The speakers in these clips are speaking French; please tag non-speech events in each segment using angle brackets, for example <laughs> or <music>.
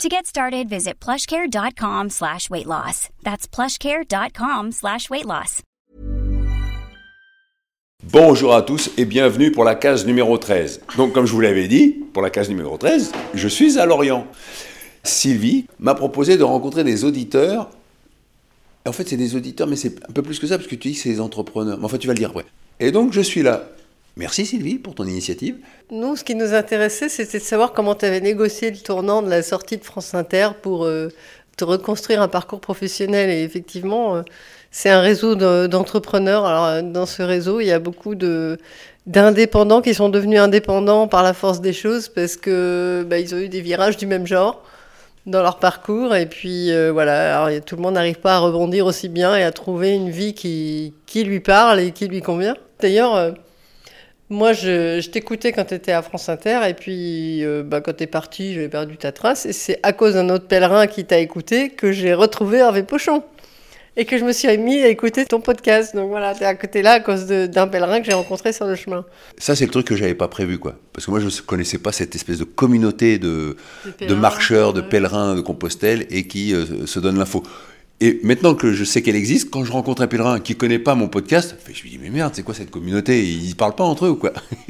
To get started, visit plushcare.com slash weight loss. That's plushcare.com slash weight loss. Bonjour à tous et bienvenue pour la case numéro 13. Donc, comme je vous l'avais dit, pour la case numéro 13, je suis à Lorient. Sylvie m'a proposé de rencontrer des auditeurs. En fait, c'est des auditeurs, mais c'est un peu plus que ça, parce que tu dis que c'est des entrepreneurs. Mais enfin, tu vas le dire après. Et donc, je suis là. Merci Sylvie pour ton initiative. Nous, ce qui nous intéressait, c'était de savoir comment tu avais négocié le tournant de la sortie de France Inter pour euh, te reconstruire un parcours professionnel. Et effectivement, euh, c'est un réseau de- d'entrepreneurs. Alors, euh, dans ce réseau, il y a beaucoup de d'indépendants qui sont devenus indépendants par la force des choses parce que bah, ils ont eu des virages du même genre dans leur parcours et puis voilà tout le monde n'arrive pas à rebondir aussi bien et à trouver une vie qui, qui lui parle et qui lui convient d'ailleurs moi, je, je t'écoutais quand tu étais à France Inter, et puis euh, bah, quand tu es parti, j'avais perdu ta trace. Et c'est à cause d'un autre pèlerin qui t'a écouté que j'ai retrouvé Hervé Pochon. Et que je me suis mis à écouter ton podcast. Donc voilà, tu es à côté là à cause d'un pèlerin que j'ai rencontré sur le chemin. Ça, c'est le truc que j'avais pas prévu, quoi. Parce que moi, je ne connaissais pas cette espèce de communauté de, De de pèlerins, marcheurs, de pèlerins de Compostelle et qui euh, se donnent l'info. Et maintenant que je sais qu'elle existe, quand je rencontre un pèlerin qui connaît pas mon podcast, je me dis mais merde, c'est quoi cette communauté? Ils parlent pas entre eux ou quoi? <laughs>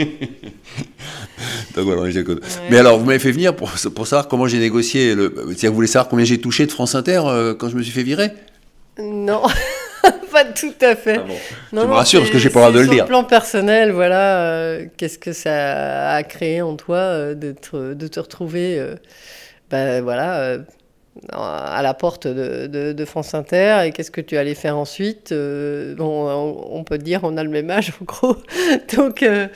Donc voilà, je déconne. Mais alors, vous m'avez fait venir pour, pour savoir comment j'ai négocié. Le... C'est-à-dire, vous voulez savoir combien j'ai touché de France Inter euh, quand je me suis fait virer? Non, <laughs> pas tout à fait. Ah bon. Non, Tu me non, rassures, parce que j'ai pas le droit de le sur dire. plan personnel, voilà, euh, qu'est-ce que ça a créé en toi euh, de, te, de te retrouver, bah, voilà, à la porte de, de- de France Inter et qu'est-ce que tu allais faire ensuite euh, bon, on, on peut te dire, on a le même âge en gros, <laughs> donc euh,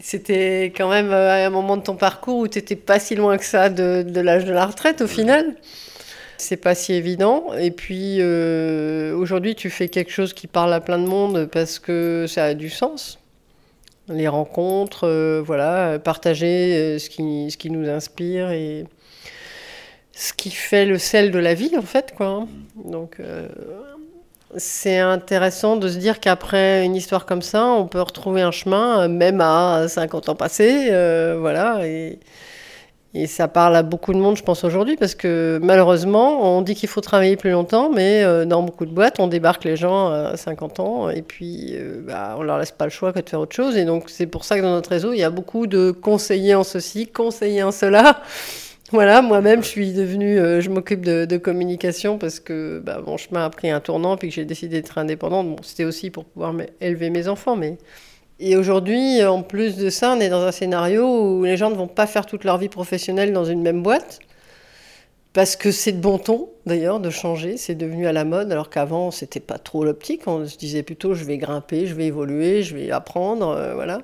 c'était quand même euh, un moment de ton parcours où tu n'étais pas si loin que ça de, de l'âge de la retraite au final. C'est pas si évident. Et puis euh, aujourd'hui, tu fais quelque chose qui parle à plein de monde parce que ça a du sens. Les rencontres, voilà, partager ce qui, ce qui nous inspire et ce qui fait le sel de la vie, en fait, quoi. hein. Donc, euh, c'est intéressant de se dire qu'après une histoire comme ça, on peut retrouver un chemin, euh, même à 50 ans passés, euh, voilà, et, ça parle à beaucoup de monde, je pense, aujourd'hui, parce que malheureusement, on dit qu'il faut travailler plus longtemps, mais dans beaucoup de boîtes, on débarque les gens à 50 ans, et puis bah, on leur laisse pas le choix que de faire autre chose. Et donc, c'est pour ça que dans notre réseau, il y a beaucoup de conseillers en ceci, conseillers en cela. Voilà, moi-même, je suis devenue, euh, je m'occupe de, communication parce que bah, mon chemin a pris un tournant, puis que j'ai décidé d'être indépendante. Bon, c'était aussi pour pouvoir élever mes enfants, mais et aujourd'hui, en plus de ça, on est dans un scénario où les gens ne vont pas faire toute leur vie professionnelle dans une même boîte. Parce que c'est de bon ton, d'ailleurs, de changer. C'est devenu à la mode, alors qu'avant, c'était pas trop l'optique. On se disait plutôt, je vais grimper, je vais évoluer, je vais apprendre, euh, voilà.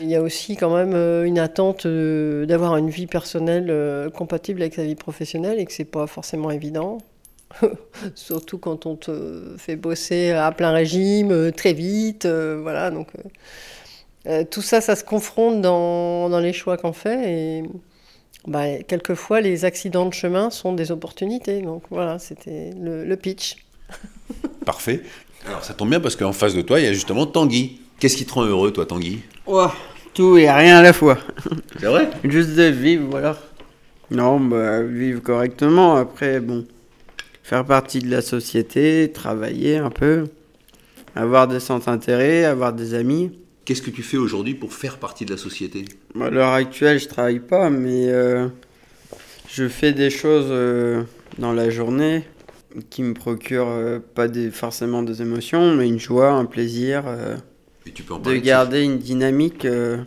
Il y a aussi quand même euh, une attente euh, d'avoir une vie personnelle compatible avec sa vie professionnelle et que c'est pas forcément évident. <laughs> Surtout quand on te fait bosser à plein régime, très vite, voilà. Donc, tout ça, ça se confronte dans, dans les choix qu'on fait et bah, quelquefois les accidents de chemin sont des opportunités. Donc voilà, c'était le, le pitch. <laughs> Parfait. Alors ça tombe bien parce qu'en face de toi, il y a justement Tanguy. Qu'est-ce qui te rend heureux, toi, Tanguy? Ouah, tout et rien à la fois. <laughs> C'est vrai? Juste de vivre, voilà. Non, bah, vivre correctement. Après, bon, faire partie de la société, travailler un peu, avoir des centres d'intérêt, avoir des amis. Qu'est-ce que tu fais aujourd'hui pour faire partie de la société à l'heure actuelle, je travaille pas, mais euh, je fais des choses euh, dans la journée qui me procurent euh, pas des, forcément des émotions, mais une joie, un plaisir, euh, Et tu peux en de garder une dynamique. euh,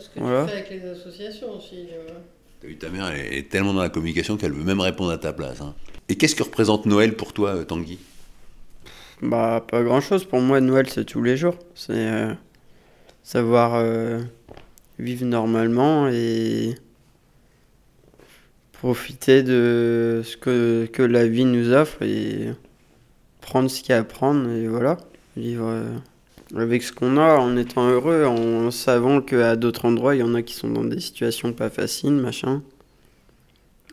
ce que Voilà. tu fais avec les associations aussi. T'as vu, ta mère elle est tellement dans la communication qu'elle veut même répondre à ta place. hein. Et qu'est-ce que représente Noël pour toi, euh, Tanguy? Bah, pas grand chose. Pour moi, Noël, c'est tous les jours. C'est euh, savoir euh, vivre normalement et profiter de ce que, que la vie nous offre et prendre ce qu'il y a à prendre et voilà, vivre avec ce qu'on a en étant heureux, en savant qu'à d'autres endroits, il y en a qui sont dans des situations pas faciles, machin.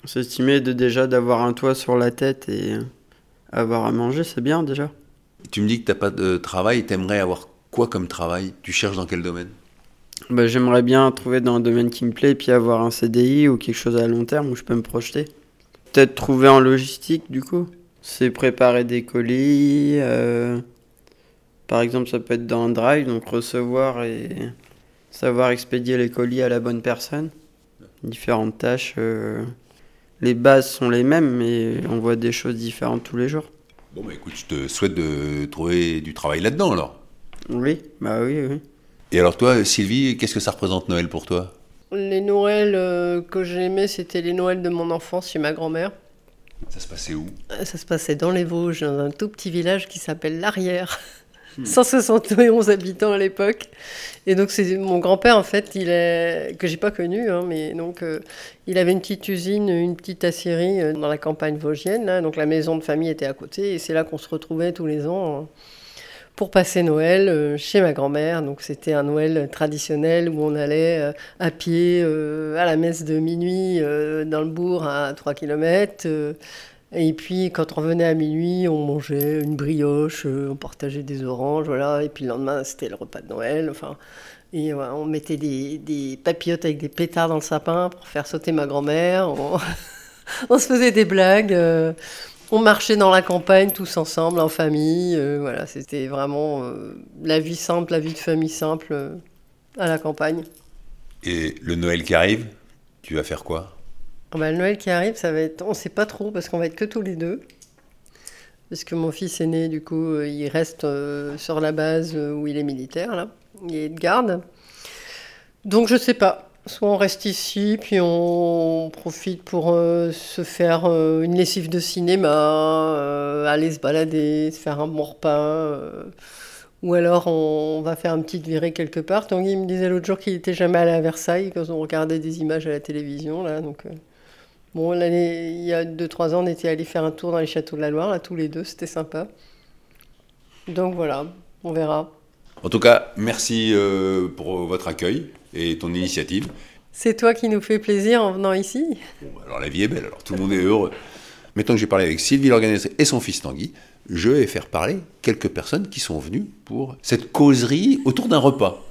S'estimer de déjà d'avoir un toit sur la tête et avoir à manger, c'est bien déjà. Tu me dis que tu n'as pas de travail, t'aimerais avoir quoi comme travail? Tu cherches dans quel domaine? Bah, J'aimerais bien trouver dans un domaine qui me plaît et puis avoir un CDI ou quelque chose à long terme où je peux me projeter. Peut-être trouver en logistique du coup. C'est préparer des colis. Euh, par exemple, ça peut être dans un drive, donc recevoir et savoir expédier les colis à la bonne personne. Différentes tâches. Euh, les bases sont les mêmes, mais on voit des choses différentes tous les jours. Bon, bah écoute, je te souhaite de trouver du travail là-dedans alors. Oui, bah oui, oui. Et alors toi, Sylvie, qu'est-ce que ça représente Noël pour toi? Les Noëls euh, que j'aimais, c'était les Noëls de mon enfance chez ma grand-mère. Ça se passait où? Ça se passait dans les Vosges, dans un tout petit village qui s'appelle l'Arrière. 171 habitants à l'époque. Et donc, c'est mon grand-père, en fait, il est, que j'ai pas connu, hein, mais donc, euh, il avait une petite usine, une petite aciérie euh, dans la campagne vosgienne. Donc, la maison de famille était à côté. Et c'est là qu'on se retrouvait tous les ans hein, pour passer Noël euh, chez ma grand-mère. Donc, c'était un Noël traditionnel où on allait à pied à la messe de minuit dans le bourg à 3 km. Et puis, quand on revenait à minuit, on mangeait une brioche, euh, on partageait des oranges, voilà. Et puis le lendemain, c'était le repas de Noël. Enfin, on mettait des, des, papillotes avec des pétards dans le sapin pour faire sauter ma grand-mère. <laughs> On... se faisait des blagues. Euh, on marchait dans la campagne tous ensemble, en famille. Euh, voilà, c'était vraiment la vie simple, la vie de famille simple à la campagne. Et le Noël qui arrive, tu vas faire quoi? Bah, le Noël qui arrive, ça va être. On ne sait pas trop parce qu'on va être que tous les deux. Parce que mon fils aîné, du coup, euh, il reste euh, sur la base euh, où il est militaire, là. Il est de garde. Donc je sais pas. Soit on reste ici, puis on profite pour se faire une lessive de cinéma, aller se balader, se faire un bon repas. ou alors on, va faire une petite virée quelque part. Tanguy me disait l'autre jour qu'il n'était jamais allé à Versailles quand on regardait des images à la télévision. Là, donc, Bon, l'année, il y a 2-3 ans, on était allé faire un tour dans les châteaux de la Loire, là, tous les deux, c'était sympa. Donc voilà, on verra. En tout cas, merci euh, pour votre accueil et ton initiative. C'est toi qui nous fais plaisir en venant ici. alors la vie est belle, alors tout le monde est heureux. Maintenant que j'ai parlé avec Sylvie, l'organisatrice, et son fils Tanguy, je vais faire parler quelques personnes qui sont venues pour cette causerie autour d'un repas.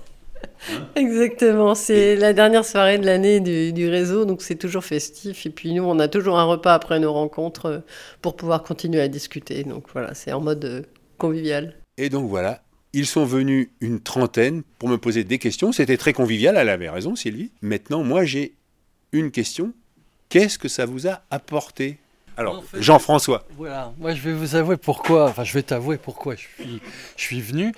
Exactement, c'est la dernière soirée de l'année du, réseau, donc c'est toujours festif. Et puis nous, on a toujours un repas après nos rencontres euh, pour pouvoir continuer à discuter. Donc voilà, c'est en mode euh, convivial. Et donc voilà, ils sont venus une trentaine pour me poser des questions. C'était très convivial, elle avait raison Sylvie. Maintenant, moi j'ai une question. Qu'est-ce que ça vous a apporté? Alors, Jean-François. Voilà, moi je vais vous avouer pourquoi, enfin je vais t'avouer pourquoi je suis, je suis venu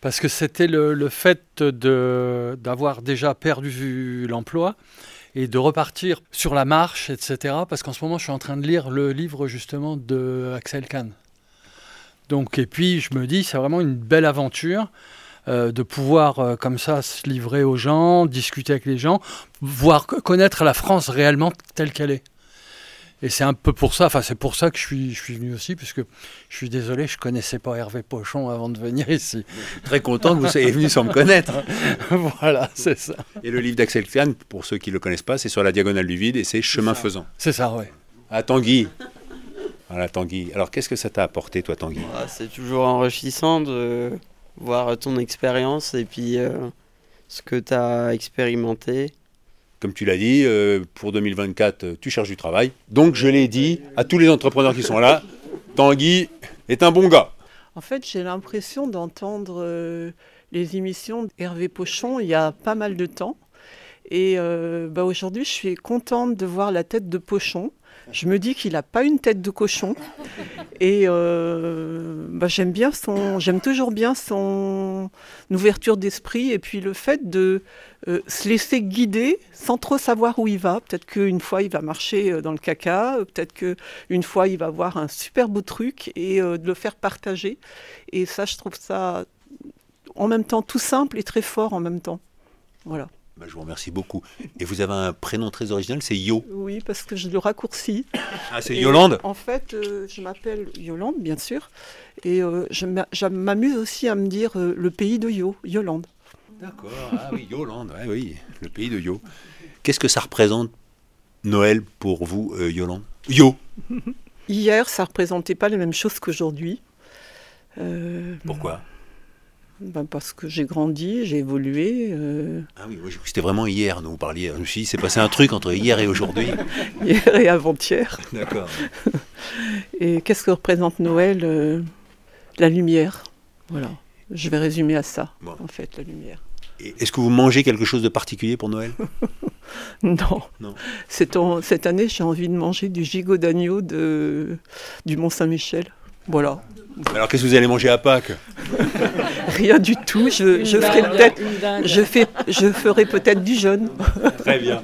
parce que c'était le, fait d'avoir déjà perdu l'emploi et de repartir sur la marche, etc. Parce qu'en ce moment, je suis en train de lire le livre justement de Axel Kahn. Donc, et puis, je me dis, c'est vraiment une belle aventure euh, de pouvoir euh, comme ça se livrer aux gens, discuter avec les gens, voir connaître la France réellement telle qu'elle est. Et c'est un peu pour ça, enfin c'est pour ça que je suis, je suis venu aussi, puisque je suis désolé, je connaissais pas Hervé Pochon avant de venir ici. Très content que vous soyez venu sans me connaître. <laughs> voilà, c'est ça. Et le livre d'Axel Kahn, pour ceux qui ne le connaissent pas, c'est sur la diagonale du vide et c'est Chemin faisant. C'est ça, oui. Ah, Tanguy. Voilà, Tanguy. Alors qu'est-ce que ça t'a apporté, toi, Tanguy? Ah, C'est toujours enrichissant de voir ton expérience et puis euh, ce que tu as expérimenté comme tu l'as dit, euh, pour 2024, euh, tu cherches du travail. Donc je l'ai dit à tous les entrepreneurs qui sont là, <laughs> Tanguy est un bon gars. En fait, j'ai l'impression d'entendre euh, les émissions d'Hervé Pochon il y a pas mal de temps. Et bah, aujourd'hui, je suis contente de voir la tête de Pochon. Je me dis qu'il n'a pas une tête de cochon. Et bah, j'aime bien son, j'aime toujours bien son ouverture d'esprit et puis le fait de euh, se laisser guider sans trop savoir où il va. Peut-être qu'une fois il va marcher euh, dans le caca, euh, peut-être qu'une fois il va voir un super beau truc et de le faire partager. Et ça, je trouve ça en même temps tout simple et très fort en même temps. Voilà. Bah, je vous remercie beaucoup. Et vous avez un prénom très original, c'est Yo. Oui, parce que je le raccourcis. Ah, c'est Yolande En fait, euh, je m'appelle Yolande, bien sûr. Et euh, je m'a- je m'amuse aussi à me dire euh, le pays de Yo, Yolande. D'accord, ah oui, Yolande, ouais, oui, le pays de Yo. Qu'est-ce que ça représente Noël pour vous, Yolande? Yo Hier, ça représentait pas les mêmes choses qu'aujourd'hui. Pourquoi? Ben parce que j'ai grandi, j'ai évolué. euh, Ah oui, c'était vraiment hier dont vous parliez. Je me suis dit, c'est passé un truc entre hier et aujourd'hui. <laughs> hier et avant-hier. <laughs> D'accord. <laughs> Et qu'est-ce que représente Noël Euh, La lumière? Voilà. Je vais résumer à ça, Bon. en fait, la lumière. Est-ce que vous mangez quelque chose de particulier pour Noël? Non. Non. C'est en- cette année, j'ai envie de manger du gigot d'agneau du Mont-Saint-Michel. Voilà. Alors qu'est-ce que vous allez manger à Pâques? <laughs> Rien du tout. Je, je ferai peut-être, je fais, je ferai peut-être du jeûne. <laughs> Très bien.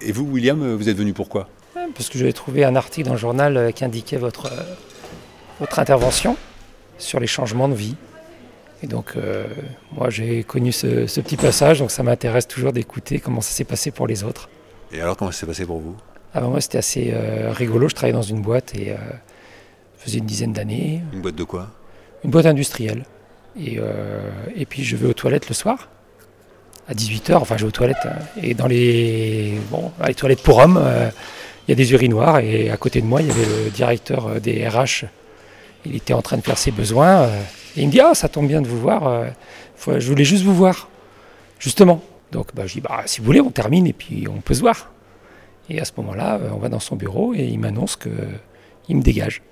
Et vous, William, vous êtes venu pourquoi? Parce que j'avais trouvé un article dans le journal euh, qui indiquait votre, euh, votre intervention sur les changements de vie. Et donc, euh, moi, j'ai connu ce, ce petit passage, donc ça m'intéresse toujours d'écouter comment ça s'est passé pour les autres. Et alors, comment ça s'est passé pour vous? Ah ben, moi, c'était assez euh, rigolo. Je travaillais dans une boîte et euh, faisait une dizaine d'années, Une boîte de quoi? Une boîte industrielle. Et, euh, et puis, je vais aux toilettes le soir, à 18h. Enfin, je vais aux toilettes. hein. et dans les, bon, les toilettes pour hommes, euh, il y a des urinoirs. Et à côté de moi, il y avait le directeur euh, des RH. Il était en train de faire ses besoins. euh, et il me dit Ah, ça tombe bien de vous voir. faut- je voulais juste vous voir. Justement. Donc, bah, je dis bah, Si vous voulez, on termine et puis on peut se voir. Et à ce moment-là, on va dans son bureau et il m'annonce qu'il me dégage.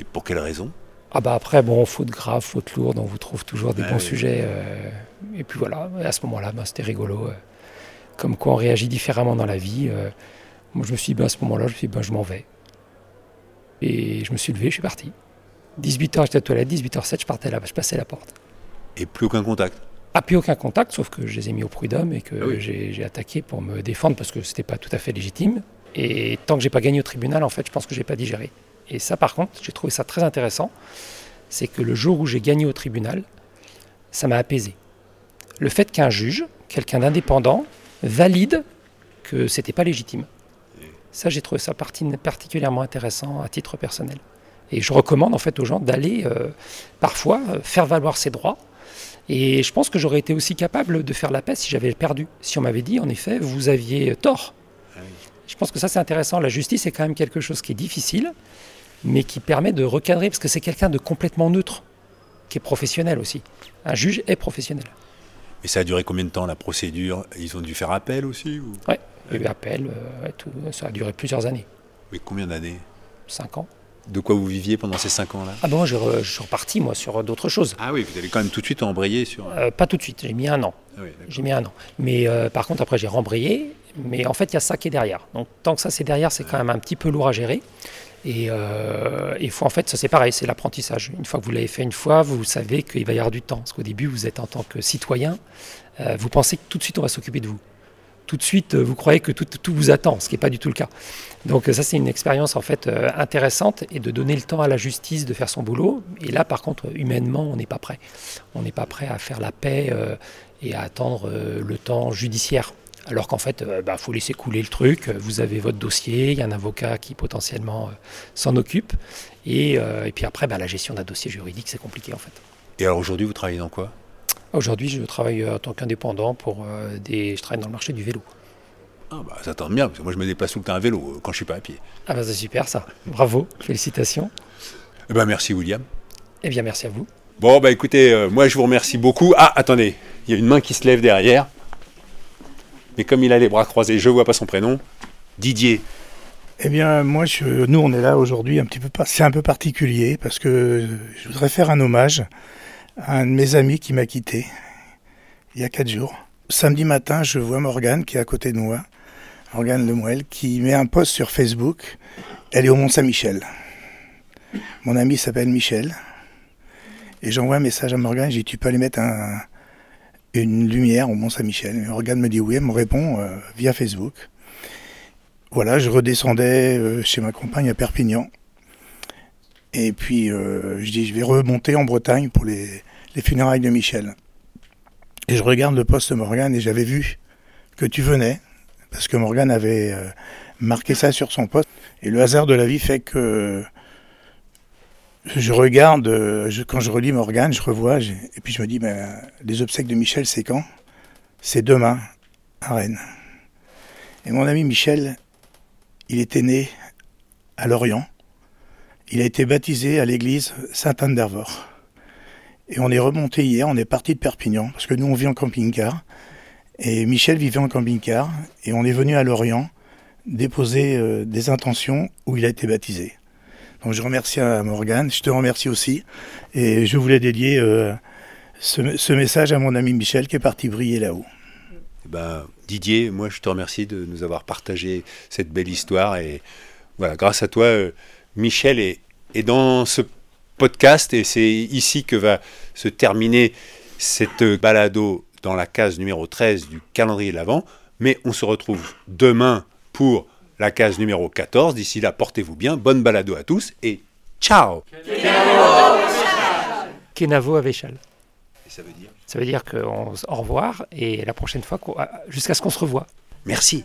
Et pour quelle raison? Ah bah après, bon, faute grave, faute lourde, on vous trouve toujours des Ah bons oui. sujets. euh, et puis voilà, à ce moment-là, bah, c'était rigolo. euh, comme quoi on réagit différemment dans la vie. euh, moi, je me suis dit, bah, à ce moment-là, je me suis dit, bah, je m'en vais. Et je me suis levé, je suis parti. 18h, j'étais aux toilettes, 18h07, je partais là, je passais la porte. Et plus aucun contact? Ah, plus aucun contact, sauf que je les ai mis au prud'homme et que Ah oui. j'ai attaqué pour me défendre parce que c'était pas tout à fait légitime. Et tant que j'ai pas gagné au tribunal, en fait, je pense que j'ai pas digéré. Et ça, par contre, j'ai trouvé ça très intéressant. C'est que le jour où j'ai gagné au tribunal, ça m'a apaisé. Le fait qu'un juge, quelqu'un d'indépendant, valide que c'était pas légitime. Ça, j'ai trouvé ça parti- particulièrement intéressant à titre personnel. Et je recommande en fait aux gens d'aller euh, parfois euh, faire valoir ses droits. Et je pense que j'aurais été aussi capable de faire la paix si j'avais perdu. Si on m'avait dit, en effet, vous aviez tort. Je pense que ça, c'est intéressant. La justice est quand même quelque chose qui est difficile, mais qui permet de recadrer, parce que c'est quelqu'un de complètement neutre, qui est professionnel aussi. Un juge est professionnel. Et ça a duré combien de temps la procédure? Ils ont dû faire appel aussi ou... Ouais, il y a eu appel, euh, et tout. ça a duré plusieurs années, Mais combien d'années? Cinq ans. De quoi vous viviez pendant ces cinq ans-là Ah bon, je, re- je suis reparti, moi, sur d'autres choses. Ah oui, vous avez quand même tout de suite embrayé sur... Euh, pas tout de suite, j'ai mis un an. Ah oui. J'ai mis un an. Mais euh, par contre, après, j'ai rembrayé. Mais en fait, il y a ça qui est derrière. Donc, tant que ça, c'est derrière, c'est quand même un petit peu lourd à gérer. Et euh, il faut, en fait, ça, c'est pareil, c'est l'apprentissage. Une fois que vous l'avez fait une fois, vous savez qu'il va y avoir du temps. Parce qu'au début, vous êtes en tant que citoyen, euh, vous pensez que tout de suite, on va s'occuper de vous. Tout de suite, euh, vous croyez que tout, vous attend, ce qui n'est pas du tout le cas. Donc, euh, ça, c'est une expérience, en fait, euh, intéressante et de donner le temps à la justice de faire son boulot. Et là, par contre, humainement, on n'est pas prêt. On n'est pas prêt à faire la paix et à attendre le temps judiciaire. Alors qu'en fait, il faut laisser couler le truc. Vous avez votre dossier, il y a un avocat qui potentiellement s'en occupe. Et, et puis après, bah, la gestion d'un dossier juridique, c'est compliqué en fait. Et alors aujourd'hui, vous travaillez dans quoi? Aujourd'hui, je travaille euh, en tant qu'indépendant pour euh, des. Je travaille dans le marché du vélo. Ah bah ça tombe bien, parce que moi je me déplace tout le temps à vélo euh, quand je suis pas à pied. Ah bah c'est super ça. Bravo, félicitations. Eh ben merci William. Eh bien, merci à vous. Bon bah écoutez, euh, moi je vous remercie beaucoup. Ah attendez, il y a une main qui se lève derrière. Mais comme il a les bras croisés, je vois pas son prénom. Didier. Eh bien, moi, je, nous, on est là aujourd'hui un petit peu. par- C'est un peu particulier parce que je voudrais faire un hommage un de mes amis qui m'a quitté il y a quatre jours. Samedi matin, je vois Morgane qui est à côté de moi, Morgane Lemoel, qui met un post sur Facebook. Elle est au Mont Saint-Michel. Mon ami s'appelle Michel. Et j'envoie un message à Morgane. Je dis Tu peux aller mettre un- une lumière au Mont Saint-Michel Et Morgane me dit Oui. Elle me répond euh, via Facebook. Voilà, je redescendais euh, chez ma compagne à Perpignan. Et puis, euh, je dis, je vais remonter en Bretagne pour les, les funérailles de Michel. Et je regarde le poste Morgane et j'avais vu que tu venais, parce que Morgane avait euh, marqué ça sur son poste. Et le hasard de la vie fait que je regarde, euh, quand je relis Morgane, je revois, et puis je me dis, ben, les obsèques de Michel, c'est quand? C'est demain, à Rennes. Et mon ami Michel, il était né à Lorient. Il a été baptisé à l'église Sainte-Anne d'Hervor. Et on est remonté hier, on est parti de Perpignan, parce que nous on vit en camping-car. Et Michel vivait en camping-car, et on est venu à Lorient déposer euh, des intentions où il a été baptisé. Donc je remercie à Morgane, je te remercie aussi, et je voulais dédier euh, ce, ce message à mon ami Michel qui est parti briller là-haut. Eh ben, Didier, moi je te remercie de nous avoir partagé cette belle histoire et voilà, grâce à toi, euh, Michel est, est dans ce podcast et c'est ici que va se terminer cette balado dans la case numéro 13 du calendrier de l'Avent. Mais on se retrouve demain pour la case numéro 14. D'ici là, portez-vous bien, bonne balado à tous et ciao Kenavo Avechal. Et ça veut dire Ça veut dire qu'on au revoir et la prochaine fois, jusqu'à ce qu'on se revoie. merci.